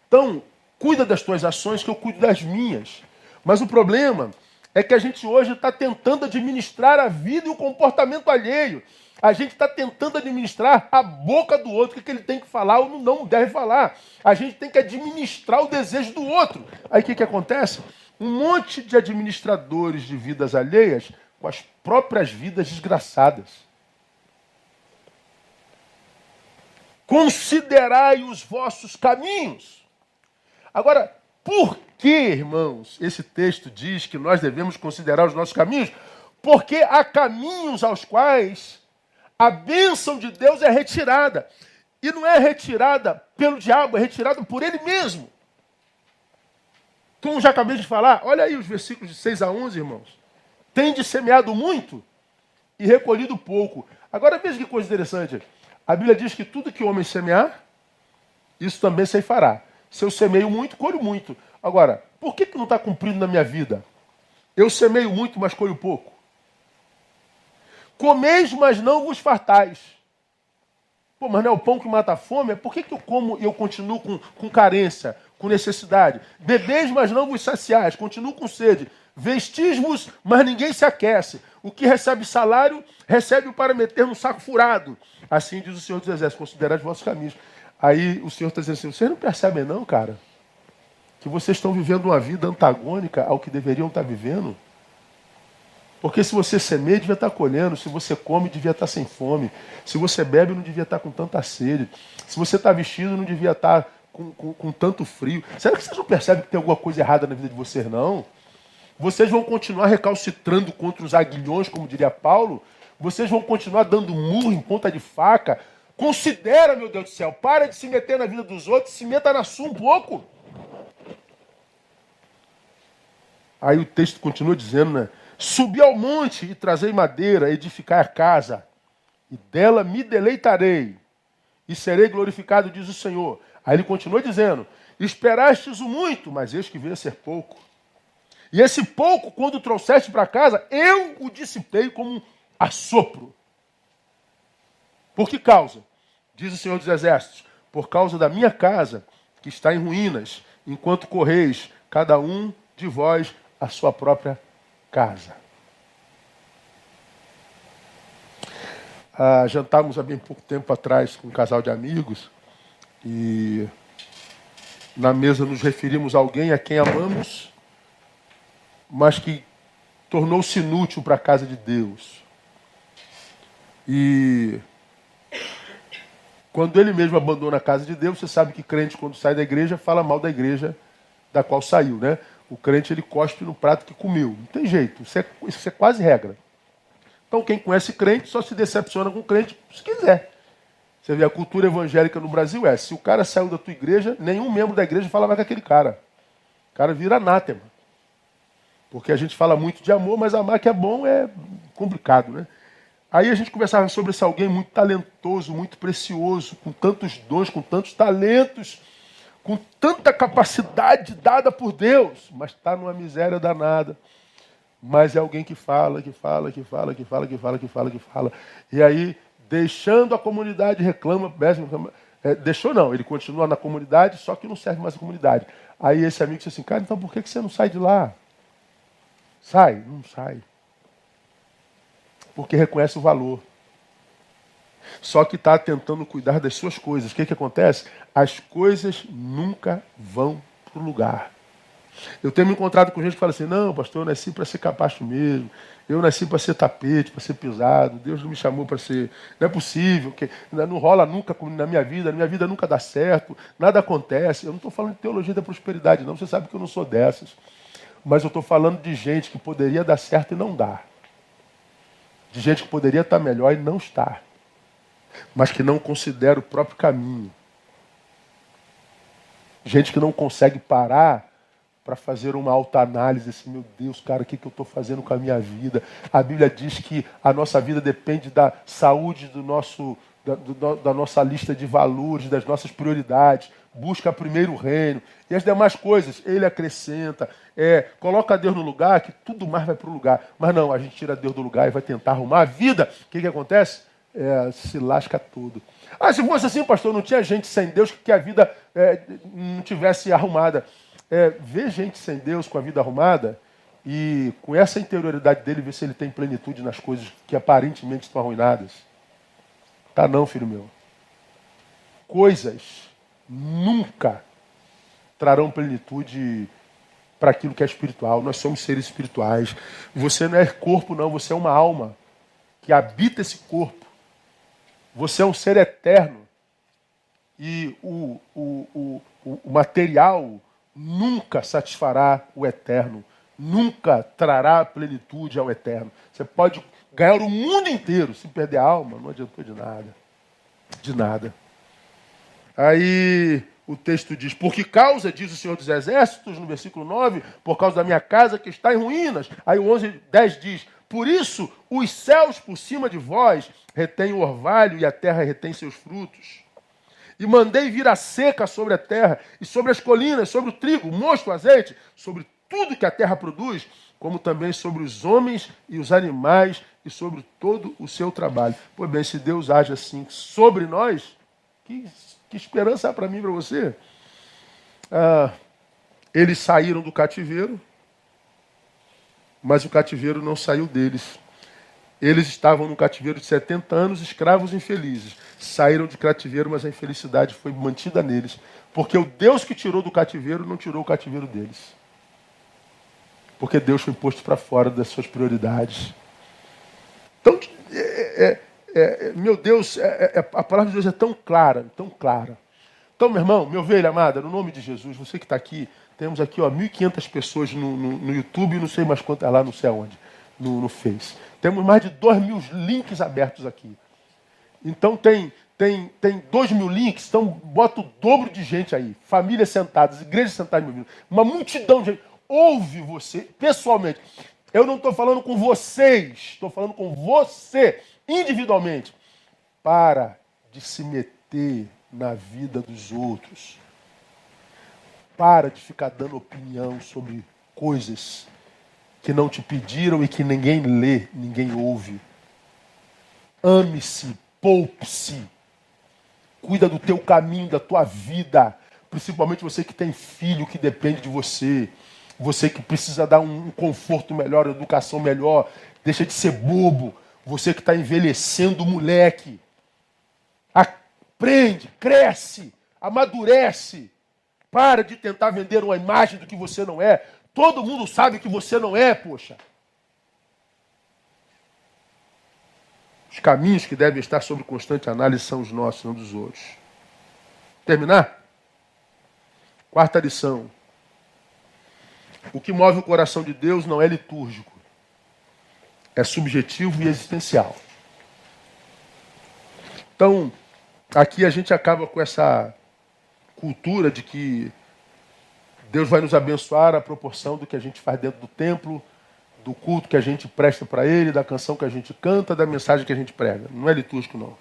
Então, cuida das tuas ações que eu cuido das minhas. Mas o problema é que a gente hoje está tentando administrar a vida e o comportamento alheio. A gente está tentando administrar a boca do outro, o que, ele tem que falar ou não deve falar. A gente tem que administrar o desejo do outro. Aí o que, que acontece? Um monte de administradores de vidas alheias com as próprias vidas desgraçadas. Considerai os vossos caminhos. Agora, por que, irmãos, esse texto diz que nós devemos considerar os nossos caminhos? Porque há caminhos aos quais a bênção de Deus é retirada. E não é retirada pelo diabo, é retirada por ele mesmo. Como já acabei de falar, olha aí os versículos de 6 a 11, irmãos. Tende semeado muito e recolhido pouco. Agora veja que coisa interessante. A Bíblia diz que tudo que o homem semear, isso também se fará. Se eu semeio muito, colho muito. Agora, por que, que não está cumprindo na minha vida? Eu semeio muito, mas colho pouco. Comeis, mas não vos fartais. Pô, mas não é o pão que mata a fome? Por que, que eu como e eu continuo com, com carência, com necessidade? Bebeis, mas não vos saciais, continuo com sede. Vestis-vos, mas ninguém se aquece. O que recebe salário, recebe para meter no saco furado. Assim diz o Senhor dos Exércitos, considerai os vossos caminhos. Aí o Senhor está dizendo assim: vocês não percebem, não, cara? Que vocês estão vivendo uma vida antagônica ao que deveriam estar vivendo? Porque se você semeia, devia estar colhendo. Se você come, devia estar sem fome. Se você bebe, não devia estar com tanta sede. Se você está vestido, não devia estar com, com, com tanto frio. Será que vocês não percebem que tem alguma coisa errada na vida de vocês, não? Vocês vão continuar recalcitrando contra os aguilhões, como diria Paulo? Vocês vão continuar dando murro em ponta de faca? Considera, meu Deus do céu, para de se meter na vida dos outros, se meta na sua um pouco. Aí o texto continua dizendo, né? Subi ao monte e trazei madeira, edificar a casa, e dela me deleitarei, e serei glorificado, diz o Senhor. Aí ele continua dizendo: Esperastes o muito, mas eis que veio a ser pouco. E esse pouco, quando trouxeste para casa, eu o dissipei como um assopro. Por que causa? Diz o Senhor dos Exércitos: Por causa da minha casa, que está em ruínas, enquanto correis, cada um de vós, a sua própria casa. Ah, jantamos há bem pouco tempo atrás com um casal de amigos e na mesa nos referimos a alguém a quem amamos, mas que tornou-se inútil para a casa de Deus. E quando ele mesmo abandona a casa de Deus, você sabe que crente, quando sai da igreja, fala mal da igreja da qual saiu, né? O crente ele cospe no prato que comeu. Não tem jeito, isso é, isso é quase regra. Então quem conhece crente só se decepciona com crente se quiser. Você vê, a cultura evangélica no Brasil é, se o cara saiu da tua igreja, nenhum membro da igreja fala mais com aquele cara. O cara vira anátema. Porque a gente fala muito de amor, mas amar que é bom é complicado, né? Aí a gente conversava sobre esse alguém muito talentoso, muito precioso, com tantos dons, com tantos talentos, com tanta capacidade dada por Deus, mas está numa miséria danada. Mas é alguém que fala, que fala, que fala, que fala, que fala, que fala, que fala. E aí, deixando a comunidade, reclama, é, deixou não, ele continua na comunidade, só que não serve mais a comunidade. Aí esse amigo disse assim, cara, então por que você não sai de lá? Sai? Não sai. Porque reconhece o valor. Só que está tentando cuidar das suas coisas. O que, que acontece? As coisas nunca vão para o lugar. Eu tenho me encontrado com gente que fala assim: não, pastor, eu nasci para ser capacho mesmo. Eu nasci para ser tapete, para ser pisado. Deus não me chamou para ser. Não é possível. que Não rola nunca na minha vida. Na minha vida nunca dá certo. Nada acontece. Eu não estou falando de teologia da prosperidade, não. Você sabe que eu não sou dessas. Mas eu estou falando de gente que poderia dar certo e não dá. De gente que poderia estar melhor e não está. Mas que não considera o próprio caminho. Gente que não consegue parar para fazer uma autoanálise, assim, meu Deus, cara, o que, que eu estou fazendo com a minha vida? A Bíblia diz que a nossa vida depende da saúde do nosso, da, do, da nossa lista de valores, das nossas prioridades. Busca primeiro o reino. E as demais coisas, ele acrescenta. É, coloca Deus no lugar, que tudo mais vai para o lugar. Mas não, a gente tira Deus do lugar e vai tentar arrumar a vida. O que, que acontece? É, se lasca tudo. Ah, se fosse assim, pastor, não tinha gente sem Deus que a vida é, não tivesse arrumada é, ver gente sem Deus com a vida arrumada e com essa interioridade dele ver se ele tem plenitude nas coisas que aparentemente estão arruinadas. Tá não, filho meu. Coisas nunca trarão plenitude para aquilo que é espiritual. Nós somos seres espirituais. Você não é corpo, não, você é uma alma que habita esse corpo. Você é um ser eterno. E o, o, o, o material, nunca satisfará o eterno, nunca trará plenitude ao eterno. Você pode ganhar o mundo inteiro, se perder a alma, não adiantou de nada. De nada. Aí o texto diz: Por que causa, diz o Senhor dos Exércitos, no versículo 9, por causa da minha casa que está em ruínas. Aí o 11, 10 diz: Por isso os céus por cima de vós retêm o orvalho e a terra retém seus frutos. E mandei vir a seca sobre a terra, e sobre as colinas, sobre o trigo, o mosto, o azeite, sobre tudo que a terra produz, como também sobre os homens e os animais e sobre todo o seu trabalho. Pois bem, se Deus age assim sobre nós, que, que esperança há para mim e para você? Ah, eles saíram do cativeiro, mas o cativeiro não saiu deles. Eles estavam no cativeiro de 70 anos, escravos infelizes. Saíram de cativeiro, mas a infelicidade foi mantida neles. Porque o Deus que tirou do cativeiro não tirou o cativeiro deles. Porque Deus foi posto para fora das suas prioridades. Então, é, é, é, meu Deus, é, é, a palavra de Deus é tão clara, tão clara. Então, meu irmão, minha ovelha amada, no nome de Jesus, você que está aqui, Temos aqui, ó, 1.500 pessoas no, no, no, YouTube não sei mais quantas lá, não sei aonde, no, no Face. Temos mais de 2 mil links abertos aqui. Então tem, tem, tem 2 mil links, então bota o dobro de gente aí. Famílias sentadas, igrejas sentadas. Uma multidão de gente. Ouve você, pessoalmente. Eu não estou falando com vocês, estou falando com você, individualmente. Para de se meter na vida dos outros. Para de ficar dando opinião sobre coisas que não te pediram e que ninguém lê, ninguém ouve. Ame-se, poupe-se. Cuida do teu caminho, da tua vida. Principalmente você que tem filho que depende de você. Você que precisa dar um conforto melhor, educação melhor. Deixa de ser bobo. Você que está envelhecendo, moleque. Aprende, cresce, amadurece. Para de tentar vender uma imagem do que você não é. Todo mundo sabe que você não é, poxa. Os caminhos que devem estar sob constante análise são os nossos, não dos outros. Terminar? Quarta lição. O que move o coração de Deus não é litúrgico, é subjetivo e existencial. Então, aqui a gente acaba com essa cultura de que Deus vai nos abençoar à proporção do que a gente faz dentro do templo, do culto que a gente presta para Ele, da canção que a gente canta, da mensagem que a gente prega. Não é litúrgico, não.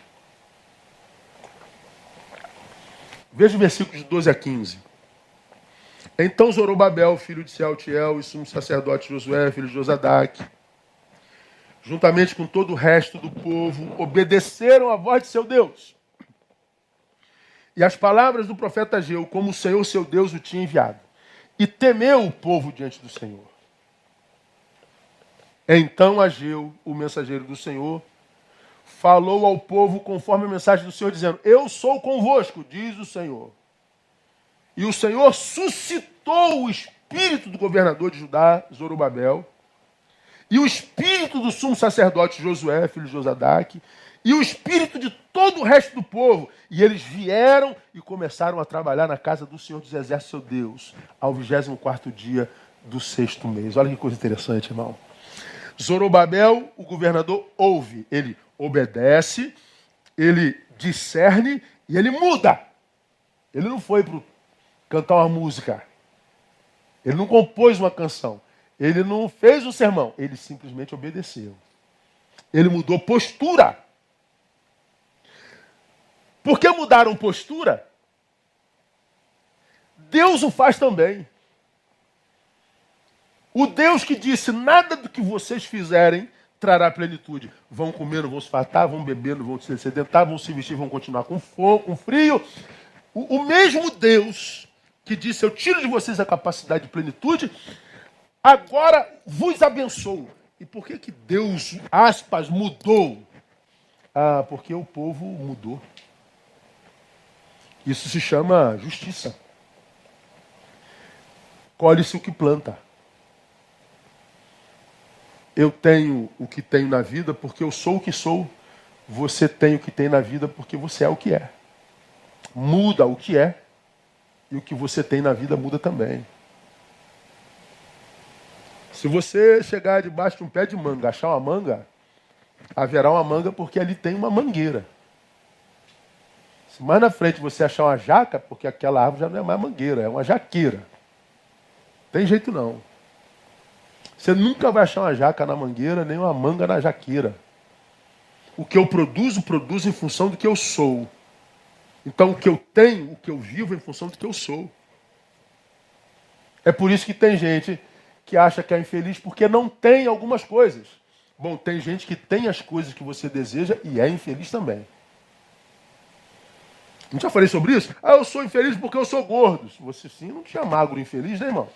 Veja os versículos de 12 a 15. Então Zorobabel, filho de Sealtiel, e sumo sacerdote Josué, filho de Josadac, juntamente com todo o resto do povo, obedeceram à voz de seu Deus. E as palavras do profeta Ageu, como o Senhor seu Deus o tinha enviado. E temeu o povo diante do Senhor. Então Ageu, o mensageiro do Senhor, falou ao povo conforme a mensagem do Senhor, dizendo: Eu sou convosco, diz o Senhor. E o Senhor suscitou o espírito do governador de Judá, Zorobabel, e o espírito do sumo sacerdote Josué, filho de Josadaque, e o espírito de todo o resto do povo. E eles vieram e começaram a trabalhar na casa do Senhor dos Exércitos, seu Deus, ao 24 dia do sexto mês. Olha que coisa interessante, irmão. Zorobabel, o governador, ouve, ele obedece, ele discerne e ele muda. Ele não foi para cantar uma música, ele não compôs uma canção, ele não fez um sermão, ele simplesmente obedeceu. Ele mudou postura. Por que mudaram postura? Deus o faz também. O Deus que disse: nada do que vocês fizerem trará plenitude. Vão comer, não vão se fartar, vão beber, não vão se sedentar, vão se vestir, vão continuar com fogo, com frio. O, o mesmo Deus que disse: Eu tiro de vocês a capacidade de plenitude, agora vos abençoo. E por que, que Deus, aspas, mudou? Ah, porque o povo mudou. Isso se chama justiça. Colhe-se o que planta. Eu tenho o que tenho na vida porque eu sou o que sou. Você tem o que tem na vida porque você é o que é. Muda o que é e o que você tem na vida muda também. Se você chegar debaixo de um pé de manga, achar uma manga, haverá uma manga porque ali tem uma mangueira. Se mais na frente você achar uma jaca, porque aquela árvore já não é mais mangueira, é uma jaqueira. Tem jeito não. Você nunca vai achar uma jaca na mangueira, nem uma manga na jaqueira. O que eu produzo, produzo em função do que eu sou. Então, o que eu tenho, o que eu vivo, é em função do que eu sou. É por isso que tem gente que acha que é infeliz porque não tem algumas coisas. Bom, tem gente que tem as coisas que você deseja e é infeliz também. Não já falei sobre isso? Ah, eu sou infeliz porque eu sou gordo. Você sim não tinha magro infeliz, né, irmão?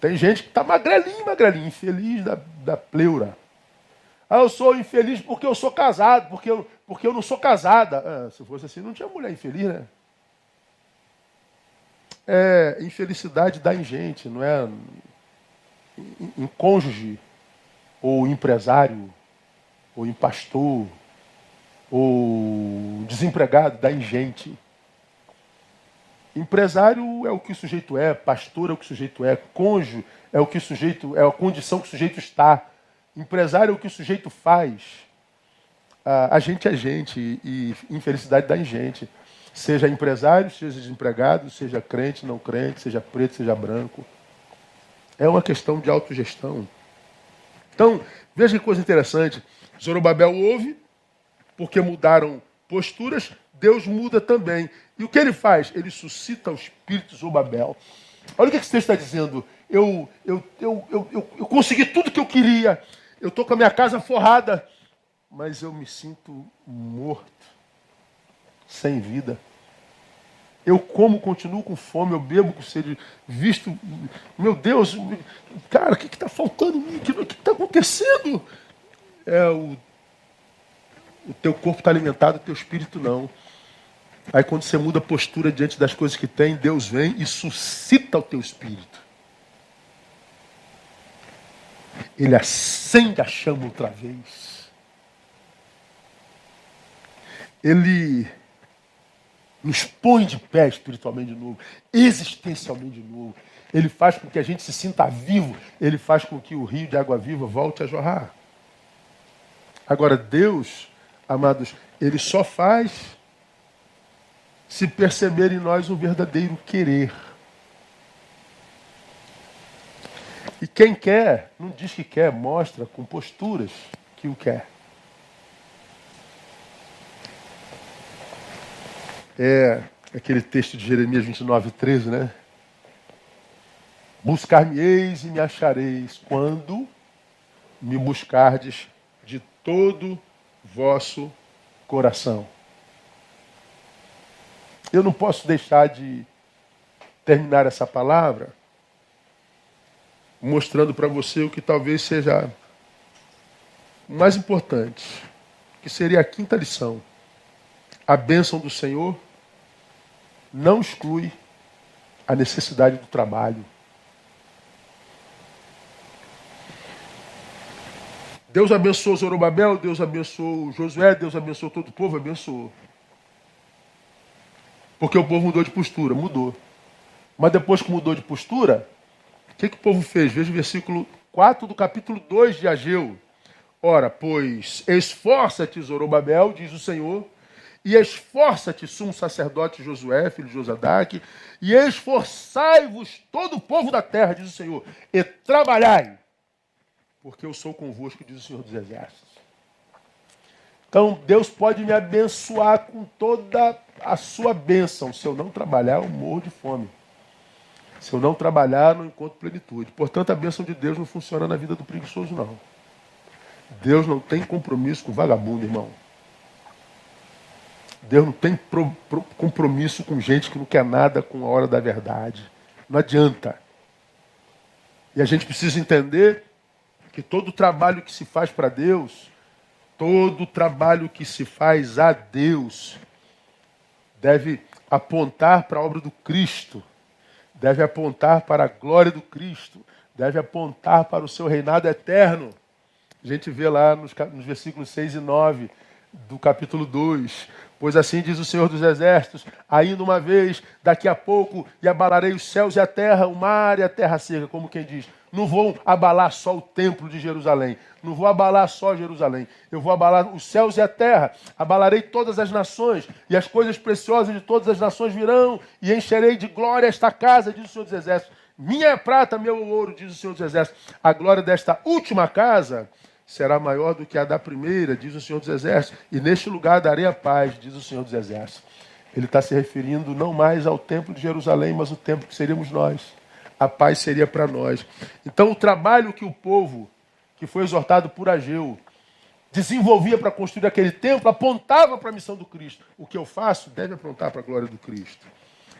Tem gente que está magrelinho, magrelinho, infeliz da, da pleura. Ah, eu sou infeliz porque eu sou casado, porque eu, porque eu não sou casada. Ah, se fosse assim, não tinha mulher infeliz, né? É, infelicidade dá em gente, não é em, em cônjuge, ou empresário, ou em pastor, ou desempregado, dá em gente. Empresário é o que o sujeito é, pastor é o que o sujeito é, cônjuge é o que o sujeito é a condição que o sujeito está. Empresário é o que o sujeito faz. A, a gente é gente e infelicidade dá em gente. Seja empresário, seja desempregado, seja crente, não crente, seja preto, seja branco. É uma questão de autogestão. Então, veja que coisa interessante. Zorobabel ouve, porque mudaram posturas, Deus muda também. E o que ele faz? Ele suscita o espírito Zorobabel. Olha o que esse texto está dizendo. Eu, eu, eu, eu, eu, eu consegui tudo que eu queria. Eu estou com a minha casa forrada. Mas eu me sinto morto, sem vida. Eu como, continuo com fome, eu bebo com sede, visto. Meu Deus, cara, o que está faltando em mim? O que está acontecendo? É o, o teu corpo está alimentado, o teu espírito não. Aí quando você muda a postura diante das coisas que tem, Deus vem e suscita o teu espírito. Ele acende a chama outra vez. Ele nos põe de pé espiritualmente de novo, existencialmente de novo. Ele faz com que a gente se sinta vivo, ele faz com que o rio de água viva volte a jorrar. Agora, Deus, amados, ele só faz se perceber em nós um verdadeiro querer. E quem quer, não diz que quer, mostra com posturas que o quer. É aquele texto de Jeremias 29, 13, né? Buscar-me-eis e me achareis quando me buscardes de todo vosso coração. Eu não posso deixar de terminar essa palavra mostrando para você o que talvez seja mais importante, que seria a quinta lição. A bênção do Senhor não exclui a necessidade do trabalho. Deus abençoou Zorobabel, Deus abençoou Josué, Deus abençoou todo o povo, abençoou. Porque o povo mudou de postura, mudou. Mas depois que mudou de postura, o que, que o povo fez? Veja o versículo 4 do capítulo 2 de Ageu. Ora, pois, esforça-te, Zorobabel, diz o Senhor, e esforça-te, sumo sacerdote Josué, filho de Josadaque, e esforçai-vos todo o povo da terra, diz o Senhor, e trabalhai, porque eu sou convosco, diz o Senhor dos Exércitos. Então, Deus pode me abençoar com toda a sua bênção. Se eu não trabalhar, eu morro de fome. Se eu não trabalhar, não encontro plenitude. Portanto, a bênção de Deus não funciona na vida do preguiçoso, não. Deus não tem compromisso com vagabundo, irmão. Deus não tem pro, pro, compromisso com gente que não quer nada com a hora da verdade. Não adianta. E a gente precisa entender que todo trabalho que se faz para Deus, todo trabalho que se faz a Deus, deve apontar para a obra do Cristo, deve apontar para a glória do Cristo, deve apontar para o seu reinado eterno. A gente vê lá nos, nos versículos 6 e 9 do capítulo 2. Pois assim diz o Senhor dos Exércitos: ainda uma vez, daqui a pouco, e abalarei os céus e a terra, o mar e a terra seca, como quem diz. Não vou abalar só o templo de Jerusalém, não vou abalar só Jerusalém, eu vou abalar os céus e a terra, abalarei todas as nações, e as coisas preciosas de todas as nações virão, e encherei de glória esta casa, diz o Senhor dos Exércitos. Minha prata, meu ouro, diz o Senhor dos Exércitos. A glória desta última casa será maior do que a da primeira, diz o Senhor dos Exércitos, e neste lugar darei a paz, diz o Senhor dos Exércitos. Ele está se referindo não mais ao templo de Jerusalém, mas o templo que seríamos nós. A paz seria para nós. Então, o trabalho que o povo, que foi exortado por Ageu, desenvolvia para construir aquele templo, apontava para a missão do Cristo. O que eu faço deve apontar para a glória do Cristo.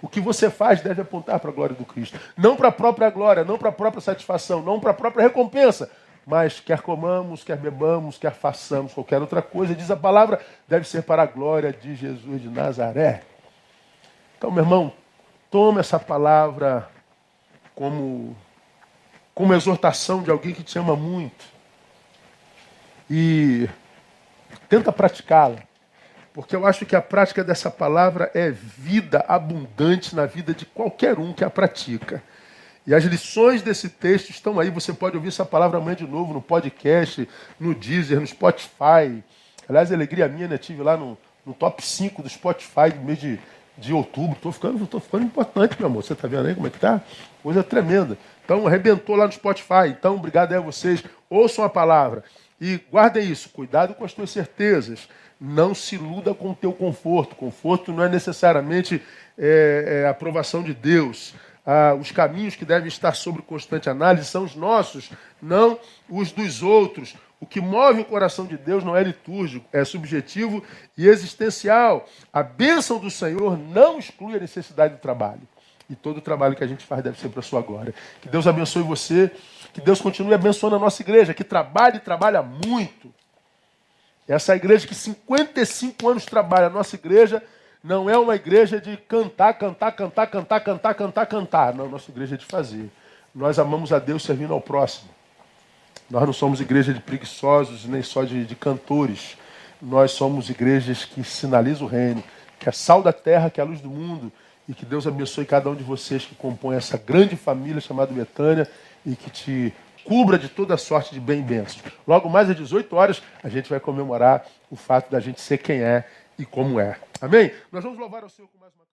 O que você faz deve apontar para a glória do Cristo. Não para a própria glória, não para a própria satisfação, não para a própria recompensa, mas quer comamos, quer bebamos, quer façamos qualquer outra coisa, diz a palavra, deve ser para a glória de Jesus de Nazaré. Então, meu irmão, toma essa palavra como, como exortação de alguém que te ama muito e tenta praticá-la. porque eu acho que a prática dessa palavra é vida abundante na vida de qualquer um que a pratica. E as lições desse texto estão aí. Você pode ouvir essa palavra amanhã de novo no podcast, no Deezer, no Spotify. Aliás, alegria minha, né? Tive lá no, no top 5 do Spotify do mês de, de outubro. Estou ficando, tô ficando importante, meu amor. Você está vendo aí como é que tá? Coisa tremenda. Então, arrebentou lá no Spotify. Então, obrigado aí a vocês. Ouçam a palavra. E guardem isso. Cuidado com as tuas certezas. Não se iluda com o teu conforto. Conforto não é necessariamente é, é, aprovação de Deus. Ah, os caminhos que devem estar sob constante análise são os nossos, não os dos outros. O que move o coração de Deus não é litúrgico, é subjetivo e existencial. A bênção do Senhor não exclui a necessidade do trabalho. E todo o trabalho que a gente faz deve ser para a sua glória. Que Deus abençoe você, que Deus continue abençoando a nossa igreja, que trabalha e trabalha muito. Essa igreja que 55 anos trabalha, a nossa igreja não é uma igreja de cantar, cantar, cantar, cantar, cantar, cantar, cantar. Não, nossa igreja é de fazer. Nós amamos a Deus servindo ao próximo. Nós não somos igreja de preguiçosos, nem só de, de cantores. Nós somos igrejas que sinalizam o reino, que é sal da terra, que é a luz do mundo. E que Deus abençoe cada um de vocês que compõe essa grande família chamada Betânia e que te cubra de toda sorte de bem e bênçãos. Logo mais às 18 horas, a gente vai comemorar o fato da gente ser quem é e como é. Amém? Nós vamos louvar ao Senhor com mais uma